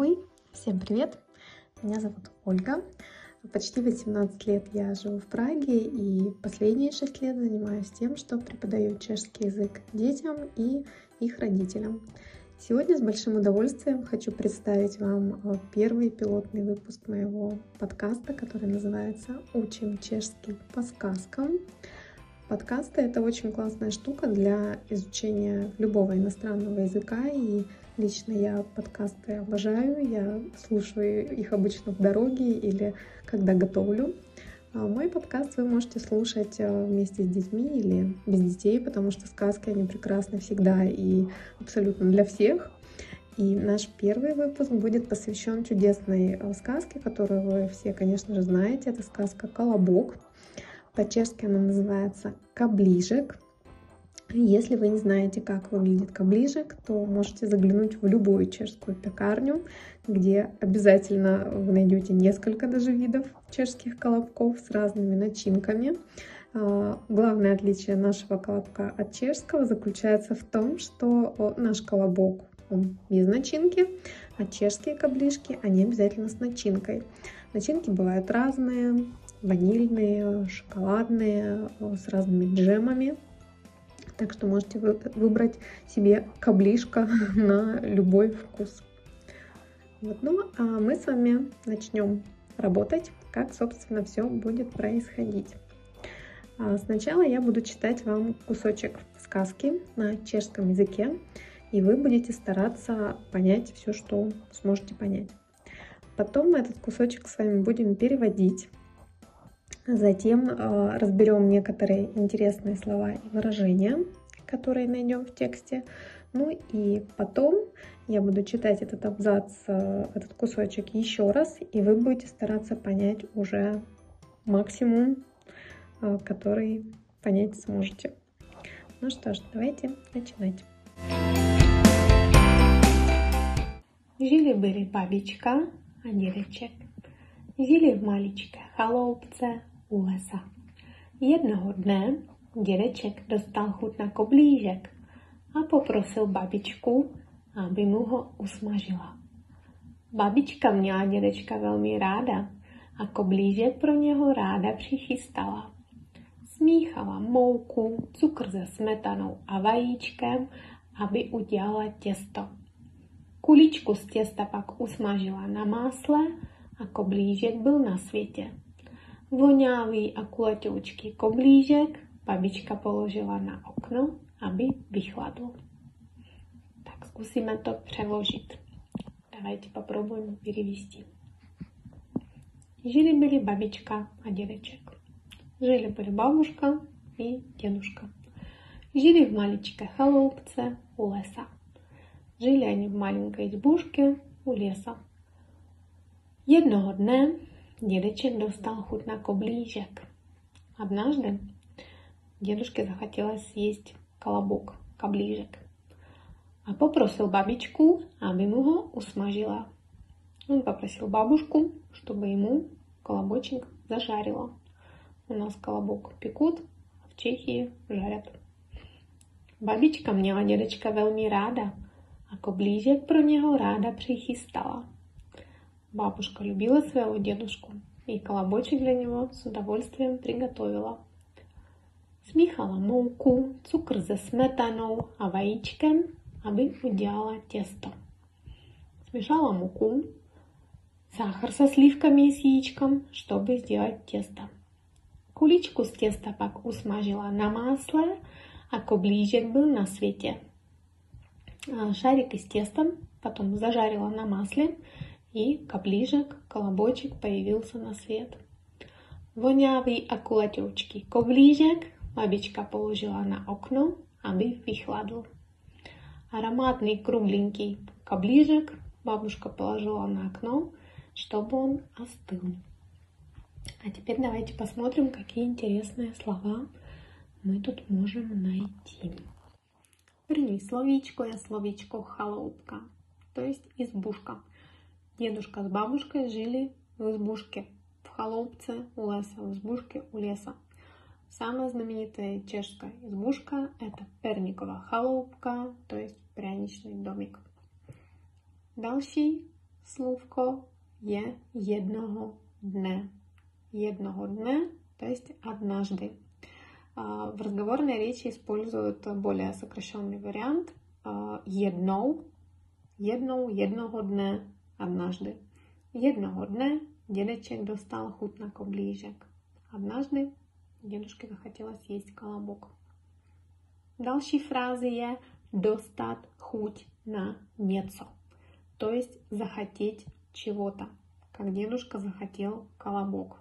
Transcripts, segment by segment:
Ahoj! Всем привет! Меня зовут Ольга. Почти 18 лет я живу в Праге и последние 6 лет занимаюсь тем, что преподаю чешский язык детям и их родителям. Сегодня с большим удовольствием хочу представить вам э, первый пилотный выпуск моего подкаста, который называется «Учим чешский по сказкам». Подкасты — это очень классная штука для изучения любого иностранного языка, и лично я подкасты обожаю, я слушаю их обычно в дороге или когда готовлю. А мой подкаст вы можете слушать э, вместе с детьми или без детей, потому что сказки, они прекрасны всегда и абсолютно для всех. И наш первый выпуск будет посвящен чудесной э, сказке, которую вы все, конечно же, знаете. Это сказка «Колобок». По-чешски она называется «Каближек». Если вы не знаете, как выглядит каближек, то можете заглянуть в любую чешскую пекарню, где обязательно вы найдете несколько даже видов чешских колобков с разными начинками. А, главное отличие нашего колобка от чешского заключается в том, что наш колобок он без начинки, а чешские каблишки, они обязательно с начинкой. Начинки бывают разные, ванильные, шоколадные, с разными джемами. Так что можете выбрать себе каблишко на любой вкус. Вот, ну, а мы с вами начнем работать, как, собственно, все будет происходить. А сначала я буду читать вам кусочек сказки на чешском языке, и вы будете стараться понять все, что сможете понять. Потом мы этот кусочек с вами будем переводить Затем э, разберем некоторые интересные слова и выражения, которые найдем в тексте. Ну и потом я буду читать этот абзац, э, этот кусочек еще раз, и вы будете стараться понять уже максимум, э, который понять сможете. Ну что ж, давайте начинать. Жили-были бабичка, а дедочек. Žili v maličké chaloupce u lesa. Jednoho dne dědeček dostal chuť na koblížek a poprosil babičku, aby mu ho usmažila. Babička měla dědečka velmi ráda a koblížek pro něho ráda přichystala. Smíchala mouku, cukr se smetanou a vajíčkem, aby udělala těsto. Kuličku z těsta pak usmažila na másle a koblížek byl na světě. Voňavý a kulatoučký koblížek babička položila na okno, aby vychladl. Tak zkusíme to. Давайте попробуем перевести. Жили были бабичка а dědeček. Жили были бабушка и дедушка. Жили в маленькой холопце у леса. Жили они в маленькой избушке у леса. Jednoho dne dědeček dostal chuť na koblížek. Однажды дедушке захотелось съесть колобок, каближек, а попросил бабичку, aby mu ho усмажила. Он попросил бабушку, чтобы ему колобочек зажарила. У нас колобок пекут, а в Чехии жарят. Babička měla dědečka velmi ráda a koblížek pro něho ráda přichystala. Бабушка любила своего дедушку и колобочек для него с удовольствием приготовила. Смíchala mouku, cukr se smetanou a vajíčkem, aby udělala těsto. Смешала муку, сахар со сливками и с яичком, чтобы сделать тесто. Куличку с теста pak usmažila na másle a koblížek byl na světě. Шарик из теста потом зажарила на масле и каближек, колобочек появился на свет. Вонявый акулатючкий коближек бабичка положила на окно, aby vychladl. Ароматный кругленький каближек бабушка положила на окно, чтобы он остыл. А теперь давайте посмотрим, какие интересные слова мы тут можем найти. První slovíčko je slovíčko chaloupka, to есть избушка. Дедушка с бабушкой жили в избушке, в холопце у леса, в избушке у леса. Самая знаменитая чешская избушка – это Перникова холопка, то есть пряничный домик. Další словко je jednoho dne. Jednoho dne, то есть однажды. А, в разговорной речи используют более сокращенный вариант jednou, jednou, jednoho dne, однажды. Jednoho dne dědeček dostal chuť на коблížek. Однажды дедушке захотелось есть колобок. Další фразы je достать chuť на něco. То есть захотеть чего-то, как дедушка захотел колобок.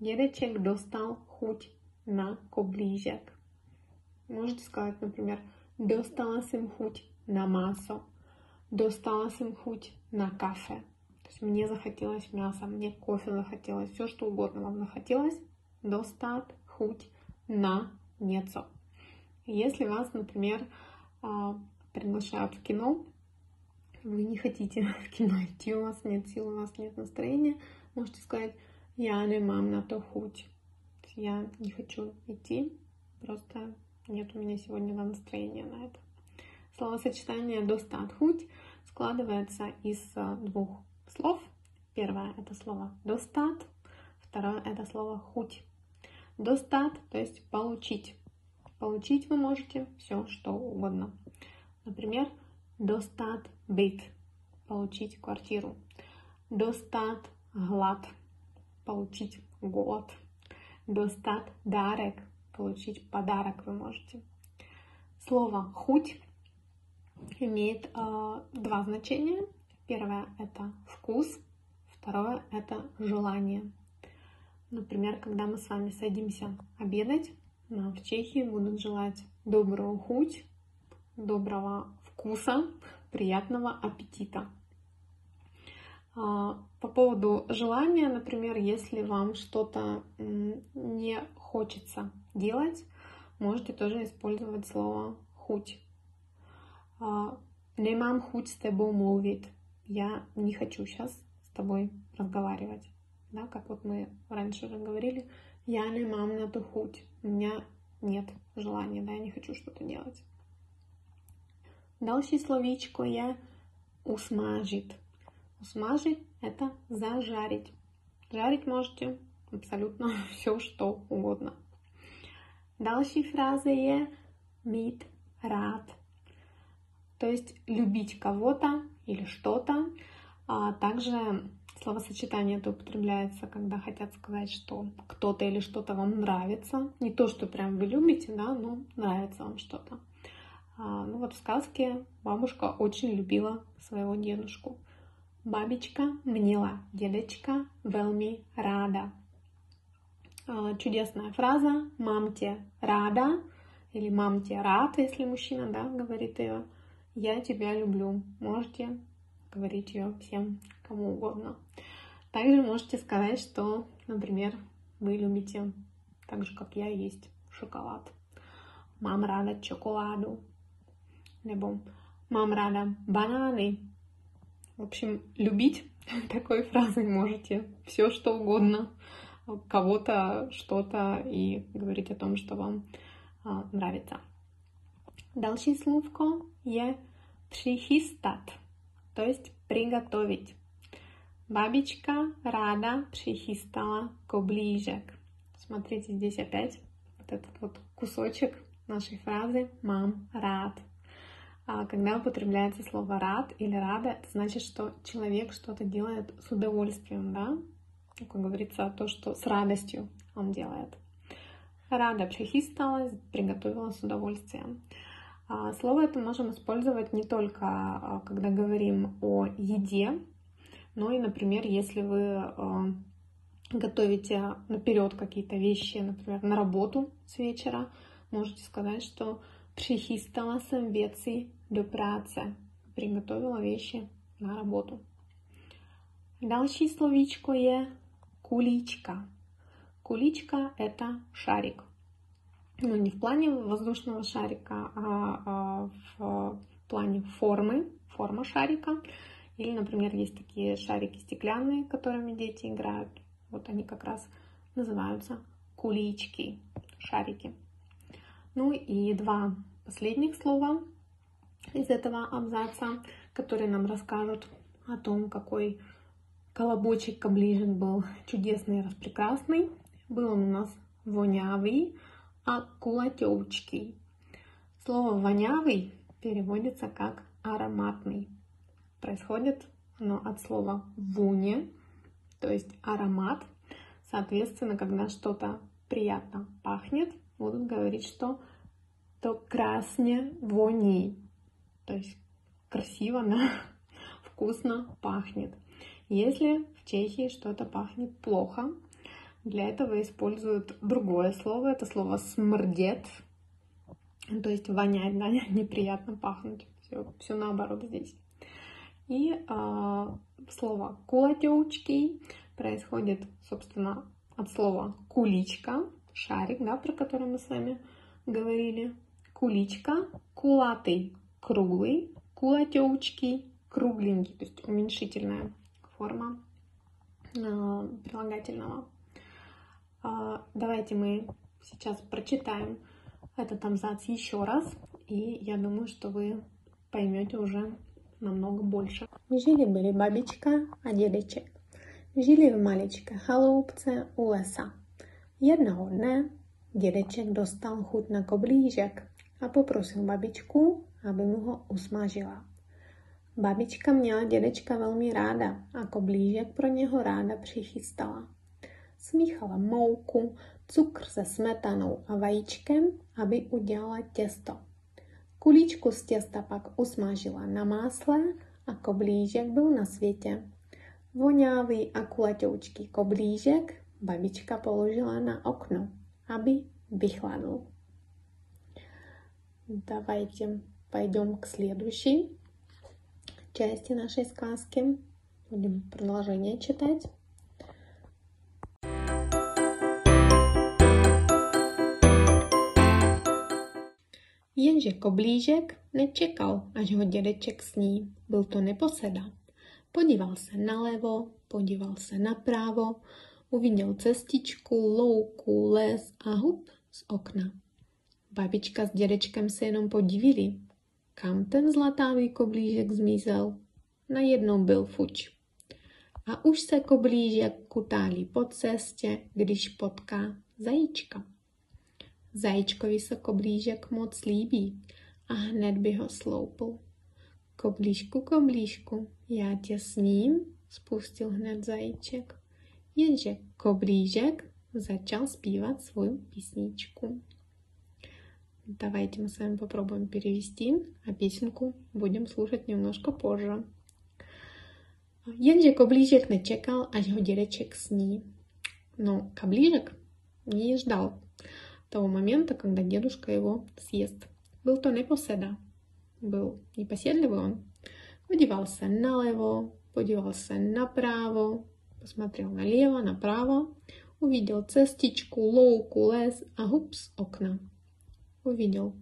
Дедочек достал хуть на коближек. Можете сказать, например, достала им хуть на массу, достала им хуть на кафе. То есть мне захотелось мясо, мне кофе захотелось, все что угодно вам захотелось, достать хуть на нецо. Если вас, например, а, приглашают в кино, вы не хотите в кино идти, у вас нет сил, у вас нет настроения, можете сказать, я не мам на то хуть. Я не хочу идти, просто нет у меня сегодня настроения на это. Словосочетание достат хуть складывается из э, двух слов. Первое это слово достат, второе это слово хуть. Достат, то есть получить. Получить вы можете все, что угодно. Например, достат бит, получить квартиру. Достат глад, получить голод. Достат дарек, получить подарок вы можете. Слово хуть имеет э, два значения. Первое это вкус, второе это желание. Например, когда мы с вами садимся обедать, нам в Чехии будут желать доброго хуть, доброго вкуса, приятного аппетита. А, по поводу желания, например, если вам что-то не хочется делать, можете тоже использовать слово хуть. Немам хуть с тобой мовит. Я не хочу сейчас с тобой разговаривать. Да, как вот мы раньше уже говорили, я не мам на ту хуть. У меня нет желания, да, я не хочу что-то делать. Дальше словечко я усмажит. Усмажить – это зажарить. Жарить можете абсолютно все, что угодно. Дальше фраза je mít рад. То есть любить кого-то или что-то. А также словосочетание это употребляется, когда хотят сказать, что кто-то или что-то вам нравится. Не то, что прям вы любите, да, но нравится вам что-то. А, ну вот в сказке бабушка очень любила своего дедушку. Бабичка мнила дедочка велми рада. А, чудесная фраза «мамте рада» или «мамте рад», если мужчина да, говорит ее. «Я тебя люблю». Можете говорить ее всем, кому угодно. Также можете сказать, что, например, вы любите так же, как я, есть шоколад. Мам рада шоколаду nebo mám ráda бананы. В общем, любить такой фразой можете все, что угодно, кого-то, что-то и говорить о том, что вам а, нравится. Další словко je přichystat, то есть приготовить. Бабичка рада прихистала коближек. Смотрите, здесь опять вот этот вот кусочек нашей фразы «мам рад». А когда употребляется слово рад или рада, это значит, что человек что-то делает с удовольствием, да? Как говорится, то, что с радостью он делает. Рада прихисталась, приготовила с удовольствием. А слово это можем использовать не только а, когда говорим о еде, но и, например, если вы готовите наперед какие-то вещи, например, на работу с вечера, можете сказать, что прихистала съм věci до práce. Приготовила вещи на работу. Další словечко je куличка. Куличка – это шарик. Ну, не в плане воздушного шарика, а, а в плане формы, форма шарика. Или, например, есть такие шарики стеклянные, которыми дети играют. Вот они как раз называются кулички, шарики. Ну и два последних слова из этого абзаца, которые нам расскажут о том, какой колобочек каближек был чудесный, распрекрасный. Был он у нас вонявый, а кулатевчкий. Слово вонявый переводится как ароматный. Происходит оно от слова вуне, то есть аромат. Соответственно, когда что-то приятно пахнет, будут говорить, что то красне вони. То есть красиво, да? вкусно пахнет. Если в Чехии что-то пахнет плохо, для этого используют другое слово. Это слово смрдет. То есть вонять, да, неприятно пахнуть. Все, все наоборот здесь. И э, слово кулатеучки происходит, собственно, от слова куличка, шарик, да, про который мы с вами говорили. Куличка, кулатый, круглый, кулатеучки, кругленький, то есть уменьшительная форма э, прилагательного. Э, давайте мы сейчас прочитаем этот абзац еще раз, и я думаю, что вы поймете уже намного больше. Жили-были бабичка, а. Žili v maličké chaloupce u lesa. Jednoho dne dědeček dostal chuť na koblížek a poprosil babičku, aby mu ho usmažila. Babička měla dědečka velmi ráda a koblížek pro něho ráda přichystala. Smíchala mouku, cukr se smetanou a vajíčkem, aby udělala těsto. Kulíčku z těsta pak usmažila na másle a koblížek byl na světě. Vonávý a kulatoučký koblížek babička položila na okno, aby vychladl. Давайте пойдем к следующей части нашей сказки. Будем продолжение читать. Jenže koblížek nečekal, až ho dědeček sní. Byl to neposeda. Podíval se nalevo, podíval se napravo, uviděl cestičku, louku, les a hub z okna. Babička s dědečkem se jenom podívili. Kam ten zlatávý koblížek zmizel? Najednou byl fuč. A už se koblížek kutálí po cestě, když potká zajíčka. Zajíčkovi se koblížek moc líbí a hned by ho sloupl. Koblížku, koblížku, já tě sním, spustil hned zajíček. Jenže koblížek začal zpívat svou písničku. Давайте мы с вами попробуем перевести, а песенку будем слушать немножко позже. Jenže koblížek nečekal, až ho dědeček sní. Но koblížek не ждал того момента, когда дедушка его съест. Был то непоседа, был непоседливый он. Подевался налево, подевался направо, посмотрел налево, направо, увидел цестичку, лоуку, лес, а гупс окна. Увидел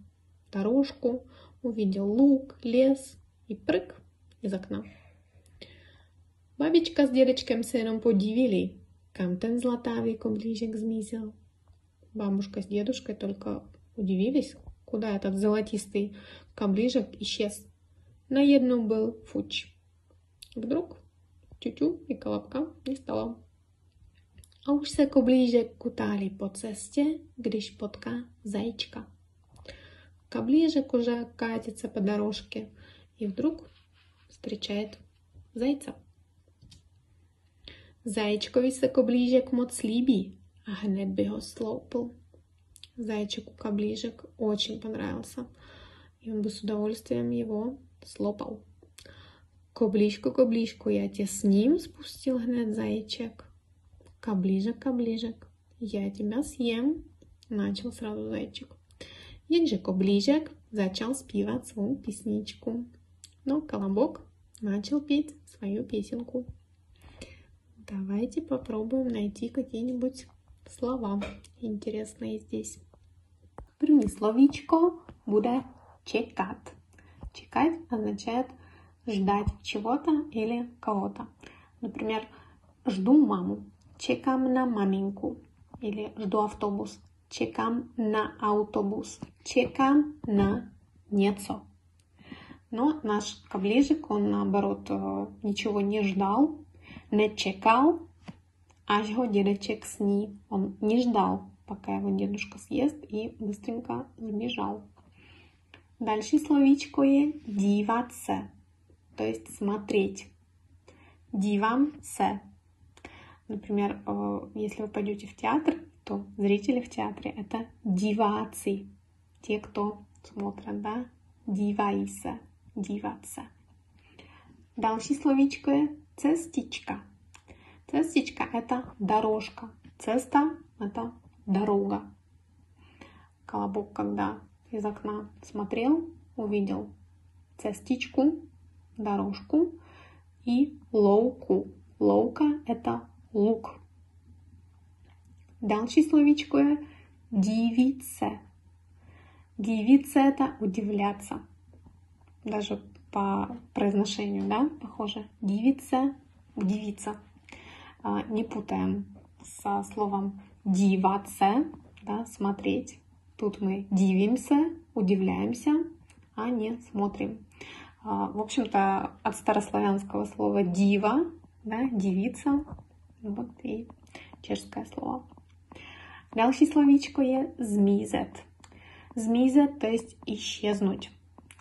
дорожку, увидел лук, лес и прыг из окна. Бабичка с дедочком сыном подивили, kam ten zlatávý koblížek zmizel. Бабушка с дедушкой только удивились, куда этот золотистый коближек исчез. На был фуч. Вдруг тю-тю и колобка не стало. A už se koblížek kutálí po cestě, když potká zajíčka. Коближек уже катится по дорожке и вдруг встречает зайца. Заячкові се коблížek moc líbí, hned by ho sloupl. Зайчику каближек очень понравился, и он бы с удовольствием его слопал. Коблишку, коблишку, я тебя с ним спустил hned зайчик. Каближек, каближек, я тебя съем, начал сразу зайчик. Jenže koblížek začal zpívat svou písničku. No, колобок начал петь свою песенку. Давайте попробуем найти какие-нибудь слова интересные здесь. První slovíčko bude čekat. Чекать означает ждать чего-то или кого-то. Например, жду маму, чекам на маменьку или жду автобус, чекам на автобус, чекам на нецо. Но наш каближик, он наоборот ничего не ждал, не чекал, аж его дедочек сни. Он не ждал, пока его дедушка съест, и быстренько сбежал. Дальше словечко е диваться, то есть смотреть. Дивам се. Например, э, если вы пойдете в театр, то зрители в театре это дивации, те, кто смотрят, да, дивайся, диваться. Дальше словечко je cestička. Cestička – это дорожка. Цеста – это дорога. Колобок, когда из окна смотрел, увидел цестичку, дорожку и лоуку. Лоука – это лук. Дальше словечко дивиться. Дивиться – это удивляться. Даже по произношению, да, похоже. Дивиться, удивиться. А, не путаем со словом диваться, да, смотреть. Тут мы дивимся, удивляемся, а не смотрим. А, в общем-то, от старославянского слова дива, да, девица, вот и чешское слово. Další словечко je zmizet. Zmizet, то есть исчезнуть.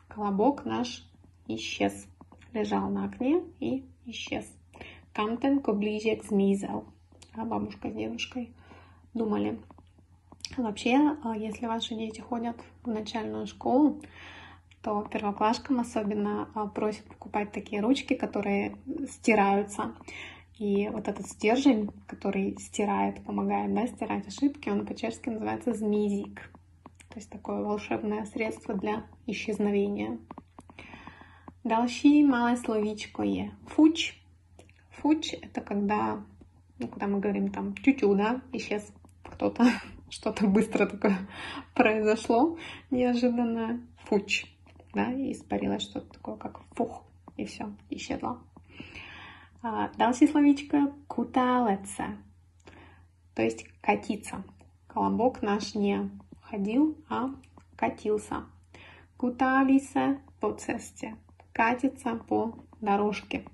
Колобок наш исчез. Лежал на окне и исчез. Камтен коближек zmizel. А бабушка с дедушкой думали. Вообще, а, если ваши дети ходят в начальную школу, то первоклашкам особенно а, просят покупать такие ручки, которые стираются. И вот этот стержень, который стирает, помогает да, стирать ошибки, он по-чешски называется змизик. То есть такое волшебное средство для исчезновения. Další малое словечко je фуч. Фуч — это когда, ну, когда мы говорим там тю-тю, да, исчез кто-то, что-то быстро такое произошло, неожиданно. Фуч, да, и испарилось что-то такое, как фух, и все, исчезло. А, дальше словечко куталеца, то есть катиться. Колобок наш не ходил, а катился. Куталися по цесте, катиться по дорожке.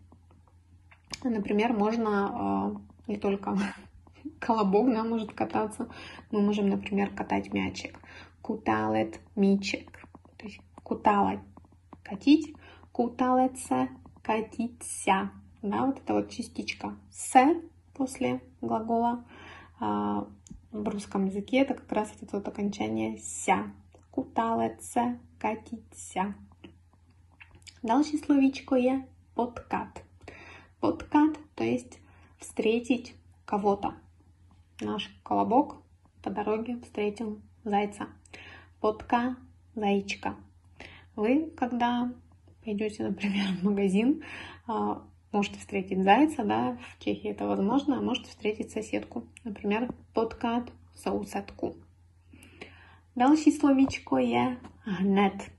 Например, можно э, не только колобок да, может кататься, мы можем, например, катать мячик. Куталет мячик. То есть куталать катить, куталеться катиться. Да, вот это вот частичка с после глагола. А, в русском языке это как раз это вот окончание ся. Куталеться, катиться. Дальше словечко я подкат. Подкат, то есть встретить кого-то. Наш колобок по дороге встретил зайца. Подка, зайчика. Вы, когда пойдете, например, в магазин, а, можете встретить зайца, да, в Чехии это возможно, а можете встретить соседку, например, подкат соусетку. Další словечко je hned.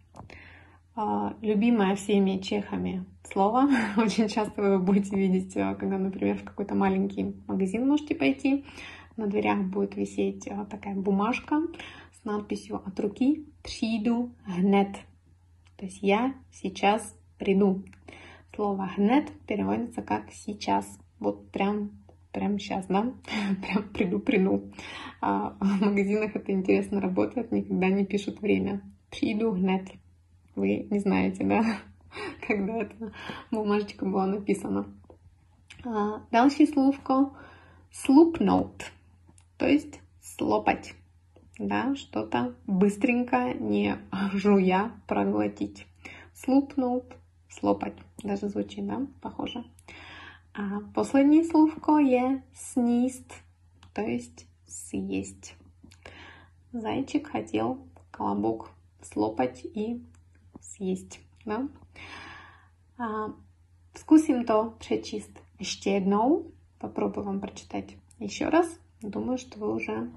Любимое всеми чехами слово. Очень часто вы будете видеть, когда, например, в какой-то маленький магазин можете пойти. На дверях будет висеть такая бумажка с надписью от руки «Přiду hned». То есть «Я сейчас приду». Слово «hned» переводится как «сейчас». Вот прям, прям сейчас, да? прям приду, приду. А в магазинах это интересно работает, никогда не пишут время. «Přiду hned». Вы не знаете, да, когда эта бумажечка была написана. А, дальше словко слупнуть, то есть слопать, да, что-то быстренько, не жуя, проглотить. Слупнуть, слопать, даже звучит, да, похоже. А последнее словко je sníst, то есть съесть. Зайчик хотел колобок слопать и съесть. No? A zkusím to přečíst ještě jednou. Попробую вам прочитать еще раз. Думаю, что вы уже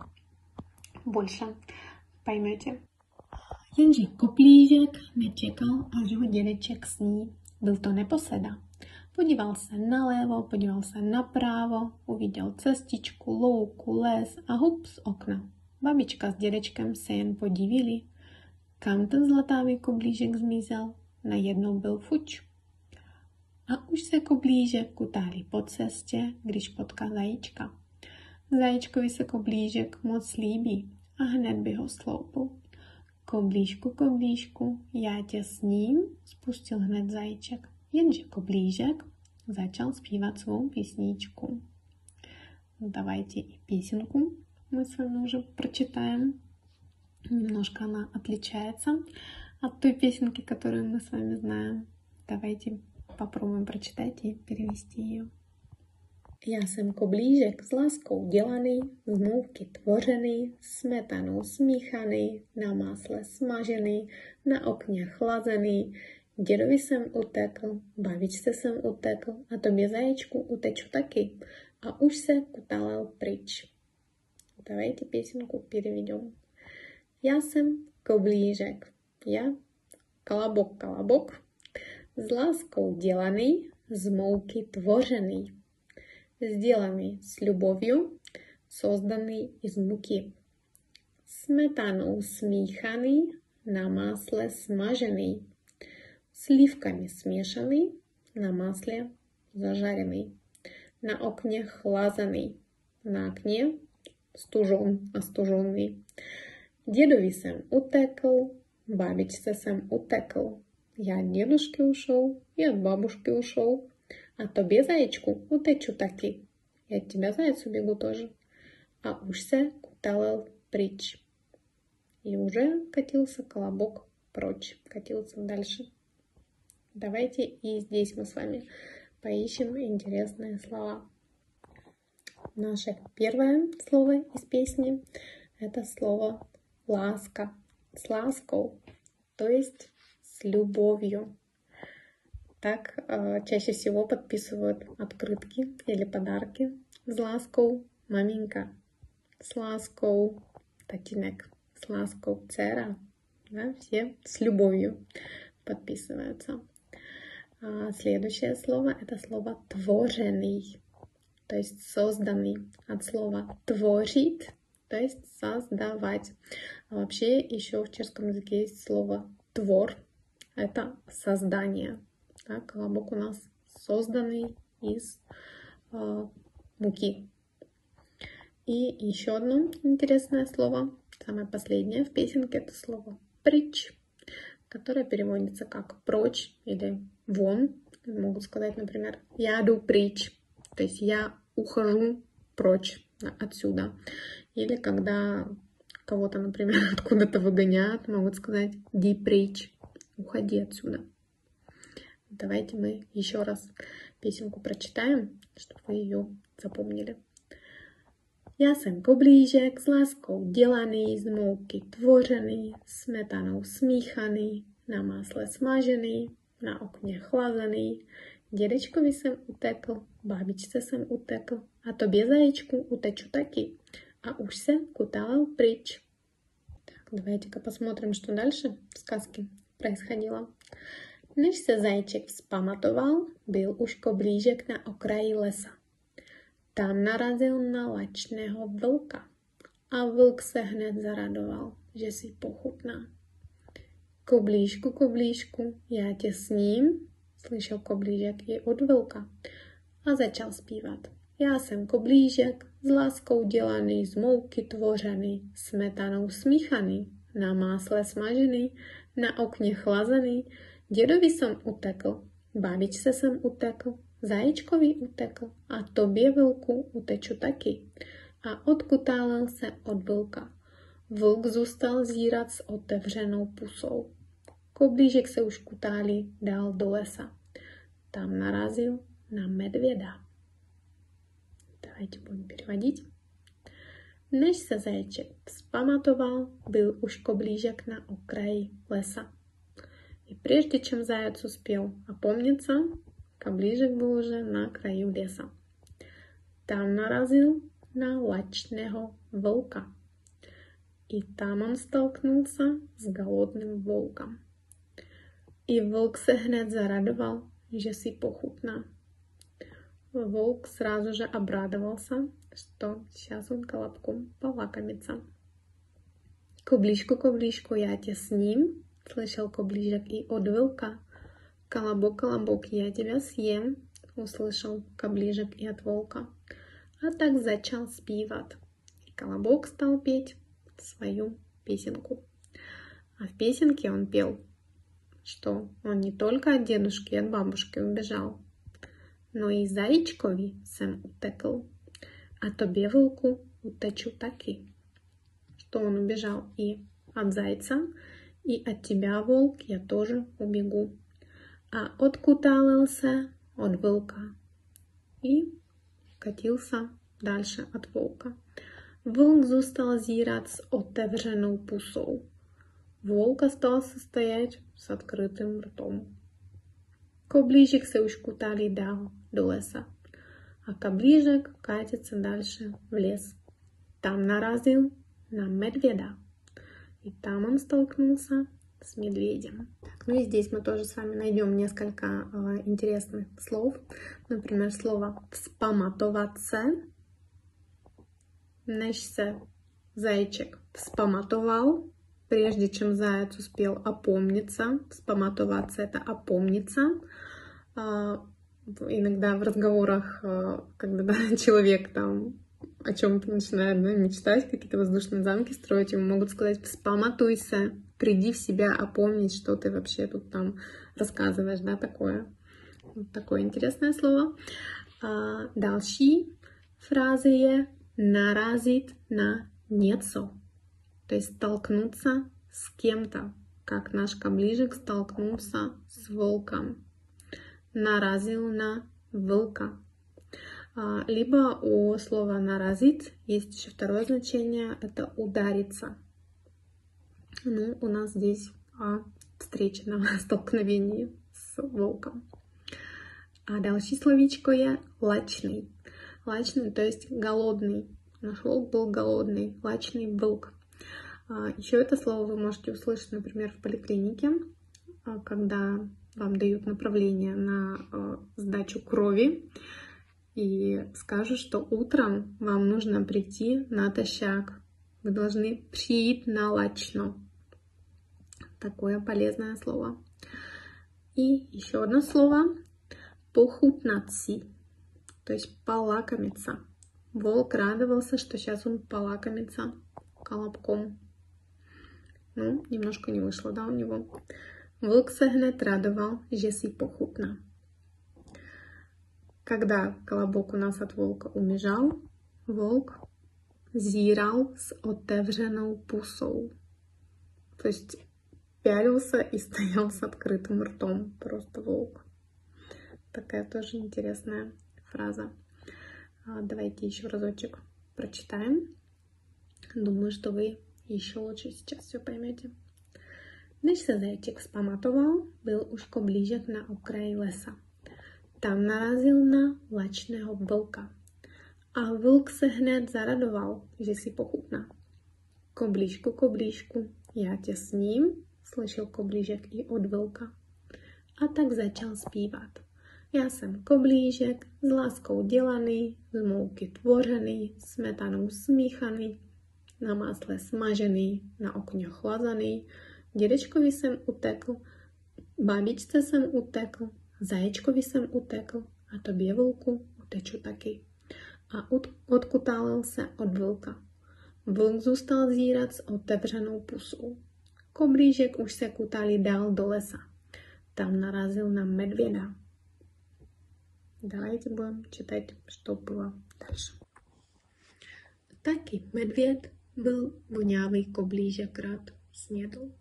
больше поймете. Jenže koplížek nečekal, až ho dědeček sní. Byl to neposeda. Podíval se nalevo, podíval se napravo, uviděl cestičku, louku, les a hup z okna. Babička s dědečkem se jen podívili kam ten zlatávý koblížek zmizel? najednou byl fuč. A už se koblížek kutáli po cestě, když potká zajíčka. Zajíčkovi se koblížek moc líbí a hned by ho sloupil. Koblížku, koblížku, já tě s ním, spustil hned zajíček. Jenže koblížek začal zpívat svou písničku. Давайте и песенку мы с вами уже прочитаем. Немножко она отличается от той песенки, которую мы с вами знаем. Давайте попробуем прочитать и перевести ее. Já jsem koblížek s láskou dělaný, z mouky tvořený, smetanou smíchaný, na másle smažený, na okně chlazený. Dědovi jsem utekl, babičce jsem utekl a tobě zaječku uteču taky. A už se kutalel pryč. Давайте песенку переведем. Я jsem koblížek. Já kolabok, kolabok. S láskou dělaný, z mouky tvořený. Сделанный с любовью, созданный из муки. Сметаnou смíchaný, на масле смаженный. Сливками смешанный, на масле зажаренный. На окне хлазанный, на окне стужен, остуженный. Дедови jsem utekl, babičce jsem utekl. Já od dědušky ушел и от бабушки ушел. А тобі, зайчку, утечу таки. Я от тебя, заяц, убегу тоже. А уж се куталал притч. И уже катился колобок прочь, катился дальше. Давайте и здесь мы с вами поищем интересные слова. Наше первое слово из песни – это слово «ласка», с лаской, то есть с любовью. Так э, чаще всего подписывают открытки или подарки с лаской маменька, с лаской татинек, с лаской цера. Да, все с любовью подписываются. А следующее слово это слово творенный, то есть созданный от слова творить, то есть создавать. А вообще еще в чешском языке есть слово твор, это создание. Да, колобок у нас созданный из э, муки. И еще одно интересное слово, самое последнее в песенке, это слово притч, которое переводится как прочь или вон. Могут сказать, например, я иду притч, то есть я ухожу прочь отсюда. Или когда кого-то, например, откуда-то выгоняют, могут сказать «ди притч», «уходи отсюда». Давайте мы еще раз песенку прочитаем, чтобы вы ее запомнили. Já jsem koblížek s láskou dělaný, z mouky tvořený, smetanou smíchaný, na másle smažený, na okně chlazený. Dědečkovi jsem utekl, babičce jsem utekl a tobě zaječku uteču taky. А уж се куталал притч. Так, давайте-ка посмотрим, что дальше в сказке происходило. Než se zajček vzpamatoval, byl už koblížek na okraji lesa. Tam narazil na lačného vlka a vlk se hned zaradoval, že si pochutná. Koblížku, koblížku, já tě s ním, slyšel koblížek i od vlka a začal zpívat. Já jsem koblížek, s láskou dělaný, z mouky tvořený, smetanou smíchaný, na másle smažený, na okně chlazený, Dědovi jsem utekl, babičce jsem utekl, zajíčkovi utekl a tobě vlku uteču taky. A odkutálel se od vlka. Vlk zůstal zírat s otevřenou pusou. Koblížek se už kutálí dál do lesa. Tam narazil na medvěda. Давайте budeme переводить. Než se zaječek vzpamatoval, byl už koblížek na okraji lesa. И прежде чем заяц успел опомниться, Коближек был уже на краю леса. Там наразил на лачного волка. И там он столкнулся с голодным волком. И волк се hned зарадовал, že si pochutná. Волк сразу же обрадовался, что сейчас он колобком полакомится. Коблишку, коблишку, я тебе с ним, slyšel koblížek i od vlka Колобок, колобок, я тебя съем, услышал Коближек и от волка. А так зачал спивать. И колобок стал петь свою песенку. А в песенке он пел, что он не только от дедушки и от бабушки убежал, но и зайчкові сам утекл, а тобі волку утечу таки. Что он убежал и от зайца, и от тебя, волк, я тоже убегу. А откуталился от волка и катился дальше от волка. Волк зůstal зирать с отевřenou пусou. Волк остался стоять с открытым ртом. Коближик се уж кутали дал до леса, а Коближик катится дальше в лес. Там наразил на медведа, и там он столкнулся с медведем. Ну и здесь мы тоже с вами найдем несколько э, интересных слов. Например, слово «вспоматоваться», se зайчик вспоматовал, прежде чем заяц успел опомниться. Вспоматоваться – это опомниться. А, иногда в разговорах, а, когда да, человек там о чем-то начинает да, мечтать, какие-то воздушные замки строить, ему могут сказать «вспоматуйся», «приди в себя, опомнись, что ты вообще тут там рассказываешь», да, такое. Вот такое интересное слово. А, další фраза je наразить на něco. То есть столкнуться с кем-то, как наш каближик столкнулся с волком. Наразил на волка. А, либо у слова наразить есть еще второе значение, это удариться. Ну, у нас здесь о встрече на столкновении с волком. А дальше словечко я лачный. Лачный, то есть голодный. Наш волк был голодный. Лачный волк. А, Еще это слово вы можете услышать, например, в поликлинике, а, когда вам дают направление на а, сдачу крови и скажут, что утром вам нужно прийти натощак. Вы должны прийти на лачно. Такое полезное слово. И еще одно слово похутнаться, то есть полакомиться. Волк радовался, что сейчас он полакомится колобком. Ну, немножко не вышло, да, у него. Волк hned радовал, že si pochutná. Когда колобок у нас от волка убежал, волк зирал с отевřenou пусou. То есть пялился и стоял с открытым ртом. Просто волк. Такая тоже интересная фраза. А, давайте еще разочек прочитаем. Думаю, что вы еще лучше сейчас все поймете. Než se zajček zpamatoval, byl už koblížek na okraji lesa. Tam narazil na lačného vlka. A vlk se hned zaradoval, že si pochutná. Koblížku, koblížku, já tě s ním, slyšel koblížek i od vlka. A tak začal zpívat. Já jsem koblížek, s láskou dělaný, z mouky tvořený, smetanou smíchaný, na másle smažený, na okně chlazaný. Dědečkovi jsem utekl, babičce jsem utekl, zaječkovi jsem utekl a tobě vlku uteču taky. A odkutálil se od vlka. Vlk zůstal zírat s otevřenou pusou. Koblížek už se kutali dál do lesa. Tam narazil na medvěda. Давайте будем читать, что было дальше. Taky medvěd byl vonávý koblížek rád snědl.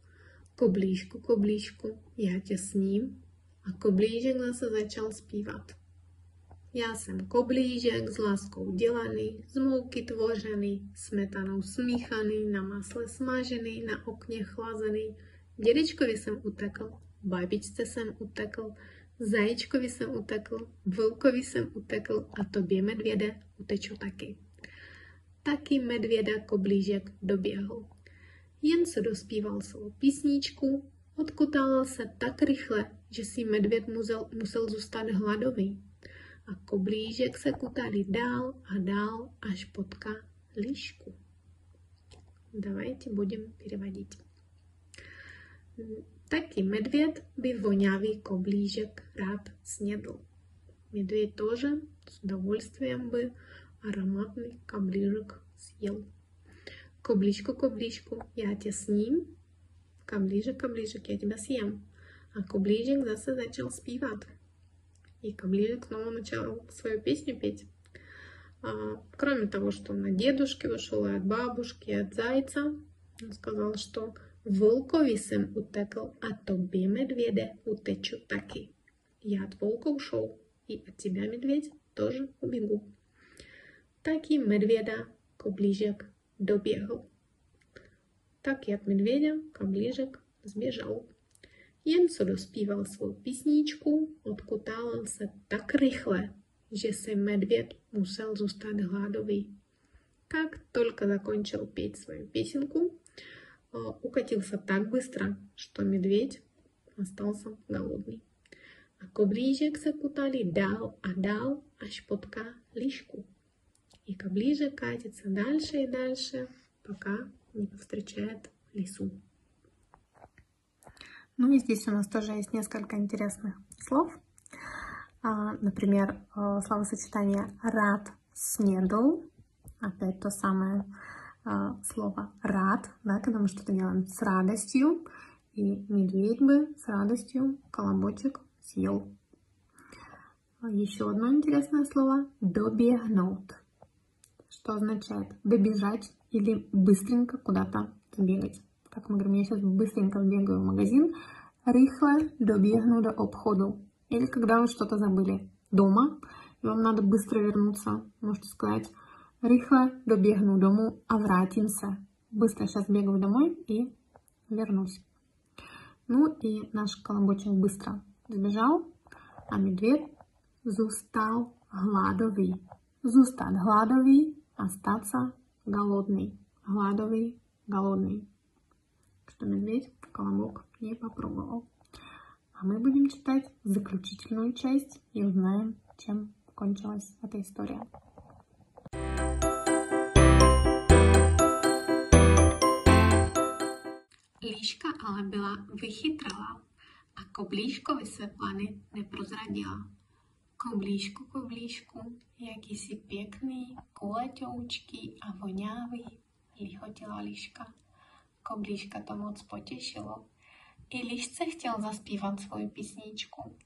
Koblížku, koblížku, já tě s ním. A koblížek zase začal zpívat. Já jsem koblížek s láskou dělaný, z mouky tvořený, smetanou smíchaný, na masle smažený, na okně chlazený. Dědečkovi jsem utekl, babičce jsem utekl, zajíčkovi jsem utekl, vlkovi jsem utekl a tobě medvěde uteču taky Taky medvěda koblížek doběhl. Jen se dospíval svou písničku, odkutálal se tak rychle, že si medvěd musel, musel zůstat hladový. A koblížek se kutali dál a dál, až potká lišku. Давайте будем переводить. Taky medvěd by vonavý koblížek rád snědl. Медведь тоже с удовольствием бы ароматный коближек съел. Кобличку, кобличку, я тебя сním. Коближек, коближек, я тебя съем. А коближек зase začal zpívat. И коближек снова начал свою песню петь. А, кроме того, что он от дедушки ушел, и от бабушки, и от зайца, он сказал, что волкови jsem utekl a tobě medvěde uteču taky. Я от волка ушел, и от тебя, медведь, тоже убегу. Так и медведа коближек добегал. Так и от медведя коближек сбежал. Jen co dospíval svou písničku, odkutálal se tak rychle, že se medvěd musel zůstat hladový. Как только закончил петь свою песенку, укатился так быстро, что медведь остался голодный. A koblížek se kutali dál a dál, až potká lišku. И коближе катится дальше и дальше, пока не повстречает лису. Ну и здесь у нас тоже есть несколько интересных слов. А, например, э, словосочетание «рад снедл». Опять то самое а, слово «рад», да, когда мы что-то делаем с радостью. И медведь бы с радостью колобочек съел. Еще одно интересное слово «добегнут», что означает добежать или быстренько куда-то сбегать. Как мы говорим, я сейчас быстренько сбегаю в магазин, рыхло добегну до обходу. Или когда вы что-то забыли дома, и вам надо быстро вернуться, можете сказать рыхло добегну дому, а вратимся. Быстро сейчас бегаю домой и вернусь. Ну и наш колобочек быстро Збіжав, а медведь зустал гладовий. Зустать гладовий, остаться голодный. Гладовый, голодный. Что медведь колобок не попробовал. А мы будем читать заключительную часть и узнаем, чем кончилась эта история. Líška ale byla vychytralá a koblížkovi se plány neprozradila. Koblížku, koblížku, jakýsi pěkný, kuleťoučký a voňávý, lichotila liška. Koblížka to moc potěšilo. I lišce chtěl zaspívat svoji písničku.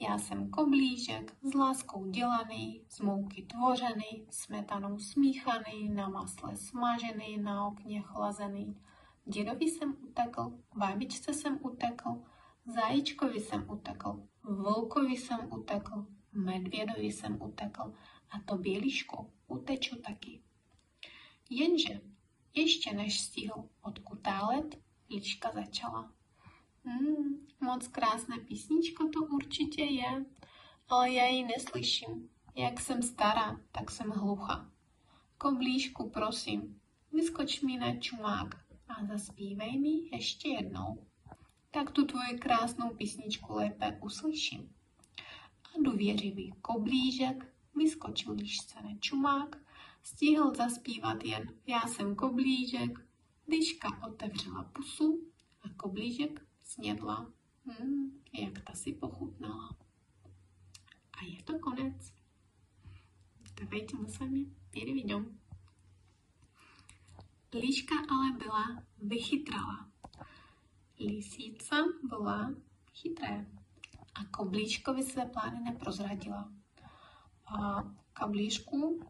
Já jsem koblížek, s láskou dělaný, z mouky tvořený, smetanou smíchaný, na masle smažený, na okně chlazený. Dědovi jsem utekl, babičce jsem utekl, Zajíčkovi jsem utekl, volkovi jsem utekl, medvědovi jsem utekl a to běliško uteču taky. Jenže ještě než stihl odkutálet, liška začala. Hmm, moc krásná písnička to určitě je, ale já ji neslyším. Jak jsem stará, tak jsem hlucha. Koblížku, prosím, vyskoč mi na čumák a zaspívej mi ještě jednou tak tu tvoji krásnou písničku lépe uslyším A důvěřivý koblížek vyskočil líšce na čumák, stihl zaspívat jen Já jsem koblížek, Liška otevřela pusu a koblížek snědla. Hmm, jak ta si pochutnala. A je to konec. Давайте мы с вами переведем. Liška ale byla vychytrala. Lisíca byla chytré A koblíčkovi své plány neprozradila. A kablíšku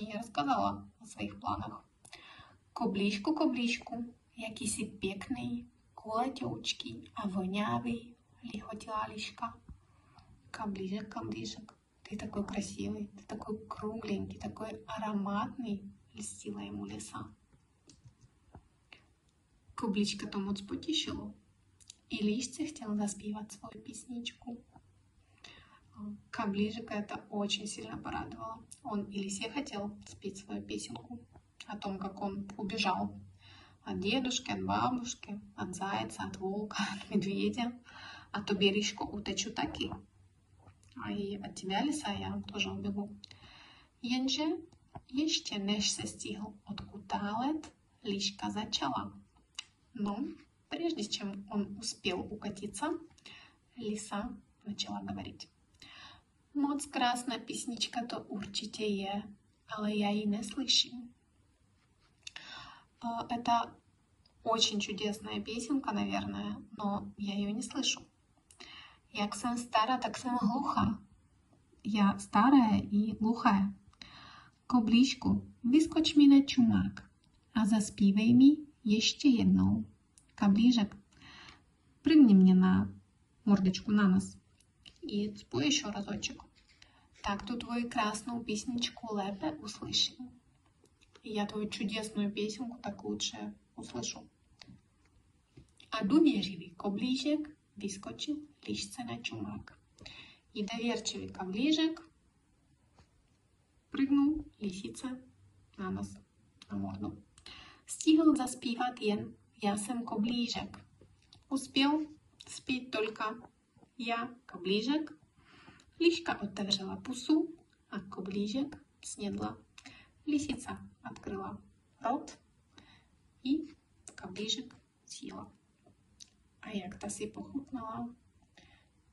ní rozkazala o svých plánech. Koblíšku, koblíšku, jaký jsi pěkný, kuleťoučký a voňavý, lichotila liška. Kablížek, kablížek, ты такой красивый, ты такой кругленький, такой ароматный, льстила ему леса. Koblička to moc I Líšce chtěl заспевать свою песничку. Каближика это очень сильно порадовало. Он и Лисе хотел спеть свою песенку о том, как он убежал от дедушки, от бабушки, от зайца, от волка, от медведя. А то бережку утечу таки. А и от тебя, лиса, я тоже убегу. Jenže ještě než se stihl odkutálет, liška začala. Прежде чем он успел укатиться, лиса начала говорить. Моц красна песничка-то урчите е, але я и не слышим. А, это очень чудесная песенка, наверное, но я ее не слышу. Як сам стара, так сам глуха. Я старая и глухая. Кобличку, выскочь мне на чумак, а заспівай ми еще jednou. Каближек, прыгни мне на мордочку на нос и спой еще разочек. Так ту твою красную песничку лепе услышим. И я твою чудесную песенку так лучше услышу. А доверчивый коближек выскочил лишься на чумак. И доверчивый коближек прыгнул лисица на нос, на морду. Стигл заспевать jen я сам коближек. Успел спеть только я, коближек. Лишка отевřela пусу, а коближек снедла. Лисица открыла рот и коближек съела. А як-то си похутнала,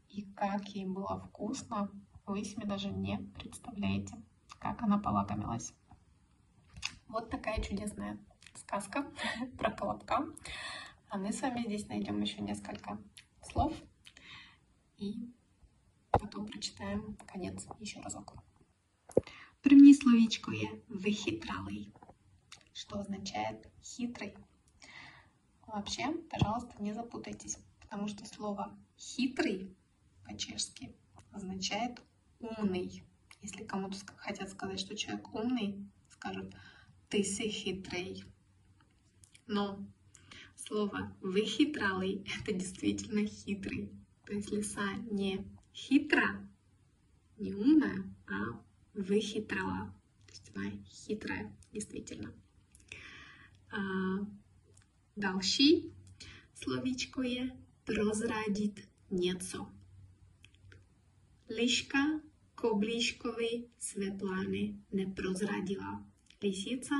и как ей было вкусно, вы себе даже не представляете, как она полакомилась. Вот такая чудесная сказка про колобка. А мы с вами здесь найдем еще несколько слов и потом прочитаем конец еще разок. První словечко je выхитралый, что означает хитрый. Вообще, пожалуйста, не запутайтесь, потому что слово хитрый по-чешски означает умный. Если кому-то хотят сказать, что человек умный, скажут ты си хитрый. Но слово выхитралый это действительно хитрый. То есть лиса не хитра, не умная, а выхитрала. То есть она хитрая, действительно. А, další slovíčko je prozradit něco. Liška koblíškovi své plány neprozradila. Лисица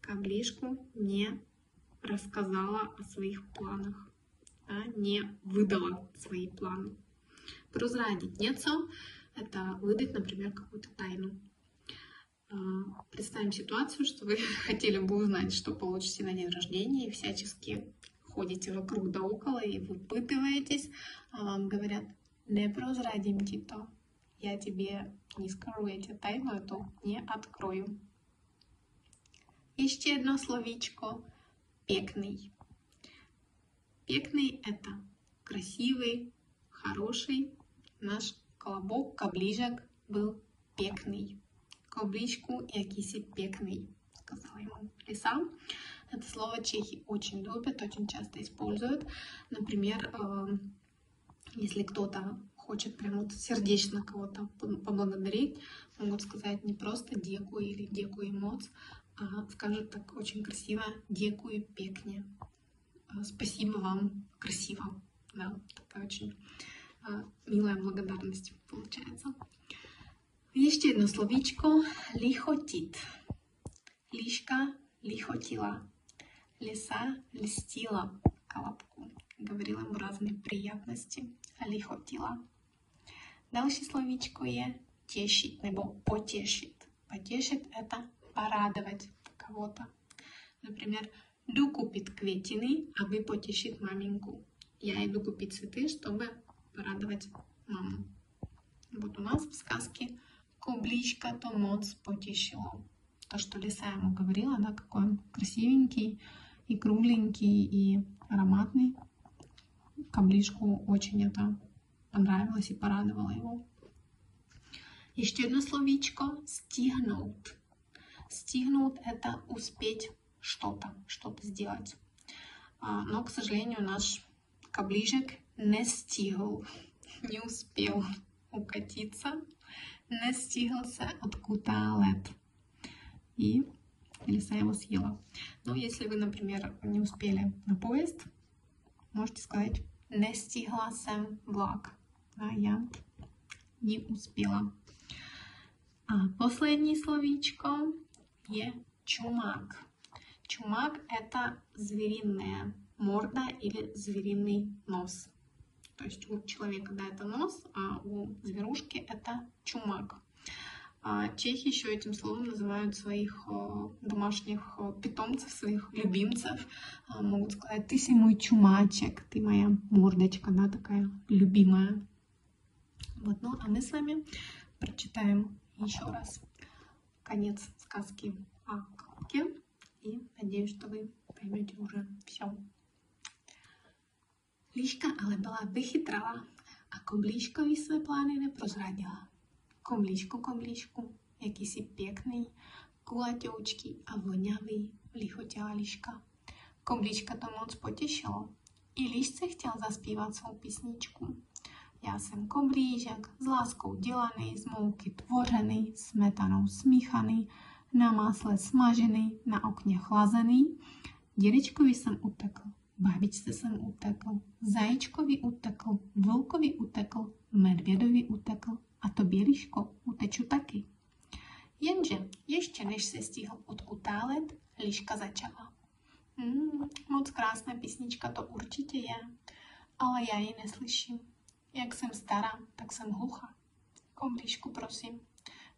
Каблишку не рассказала о своих планах, а не выдала свои планы. Прозрадить něco – это выдать, например, какую-то тайну. А, представим ситуацию, что вы хотели бы узнать, что получите на день рождения, и всячески ходите вокруг да около и выпытываетесь, а вам говорят, не прозрадим то, я тебе не скажу, я тебе тайну эту не открою. Еще одно словечко – пекный. Пекный – это красивый, хороший. Наш колобок, каближек был пекный. Кобличку якийсь пекный, сказала ему лиса. Это слово чехи очень любят, очень часто используют. Например, эм, если кто-то хочет прям вот сердечно кого-то поблагодарить, могут сказать не просто декуй или декуй эмоц, а скажут так очень красиво декуй пекне. Э, спасибо вам, красиво. Да, такая очень э, милая благодарность получается. Ještě jedno slovíčko, lichotit. Líška lichotila. Лиса льстила колобку. Говорила ему разные приятности. Лихотила. Дальше словечко е тешить, nebo потешить. Потешить – это порадовать кого-то. Например, иду купить кветины, aby потешить маминку. Я иду купить цветы, чтобы порадовать маму. Вот у нас в сказке Кобличка то моц потешило. То, что лиса ему говорила, да, какой он красивенький и кругленький и ароматный. Каблишку очень это понравилось и порадовало его. Еще одно словечко – стигнуть. Стигнуть – это успеть что-то, что-то сделать. А, но, к сожалению, наш каближек не стигл, не успел укатиться, не стигался от кута лед. И лиса его съела. Но если вы, например, не успели на поезд, можете сказать не стигла сам влак. Да, я не успела. А последнее словечко е чумак. Чумак это звериное морда или звериный нос. То есть у человека, да, это нос, а у зверушки это чумак. А чехи еще этим словом называют своих э, домашних э, питомцев, своих любимцев. А, могут сказать, ты си мой чумачек, ты моя мордочка, да, такая любимая. Вот, ну а мы с вами прочитаем еще раз конец сказки о колобке. И надеюсь, что вы поймете уже все. Líška ale byla vychytrala a koblíškovi své plány neprozradila. Komlíšku, komlíšku, jaký si pěkný, kulatoučký a voňavý, lichotěla liška. Komlíška to moc potěšilo. I líšce chtěl zaspívat svou písničku. Já jsem komblížek, s láskou dělaný, z mouky tvořený, smetanou smíchaný, na másle smažený, na okně chlazený. Dědečkovi jsem utekl, babičce jsem utekl, zajíčkovi utekl, vlkovi utekl, medvědovi utekl a to běliško uteču taky. Jenže ještě než se stihl odkutálet, liška začala. Hmm, moc krásná písnička to určitě je, ale já ji neslyším. Jak jsem stará, tak jsem hlucha. Komlíšku, prosím,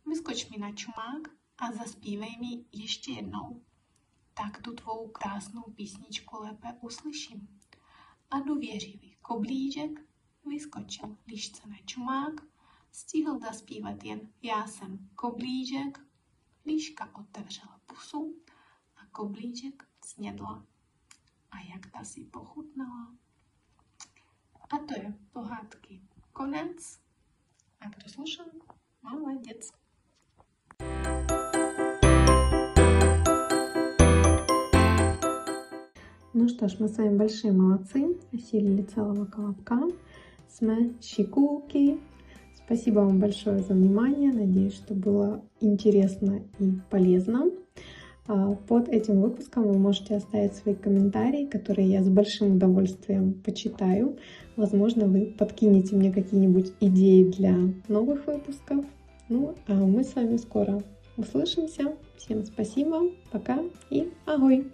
vyskoč mi na čumák a zaspívej mi ještě jednou. Tak tu tvou krásnou písničku lépe uslyším. A důvěřivý koblížek vyskočil lišce na čumák, stihl zaspívat jen já jsem koblížek, líška otevřela pusu a koblížek snědla. A jak ta si pochutnala. A to je pohádky konec. A kdo slušal, молодец. Ну что ж, мы с вами большие молодцы, осилили целого колобка. Сме щекулки. Спасибо вам большое за внимание. Надеюсь, что было интересно и полезно. А, под этим выпуском вы можете оставить свои комментарии, которые я с большим удовольствием почитаю. Возможно, вы подкинете мне какие-нибудь идеи для новых выпусков. Ну, а мы с вами скоро услышимся. Всем спасибо, пока и агой!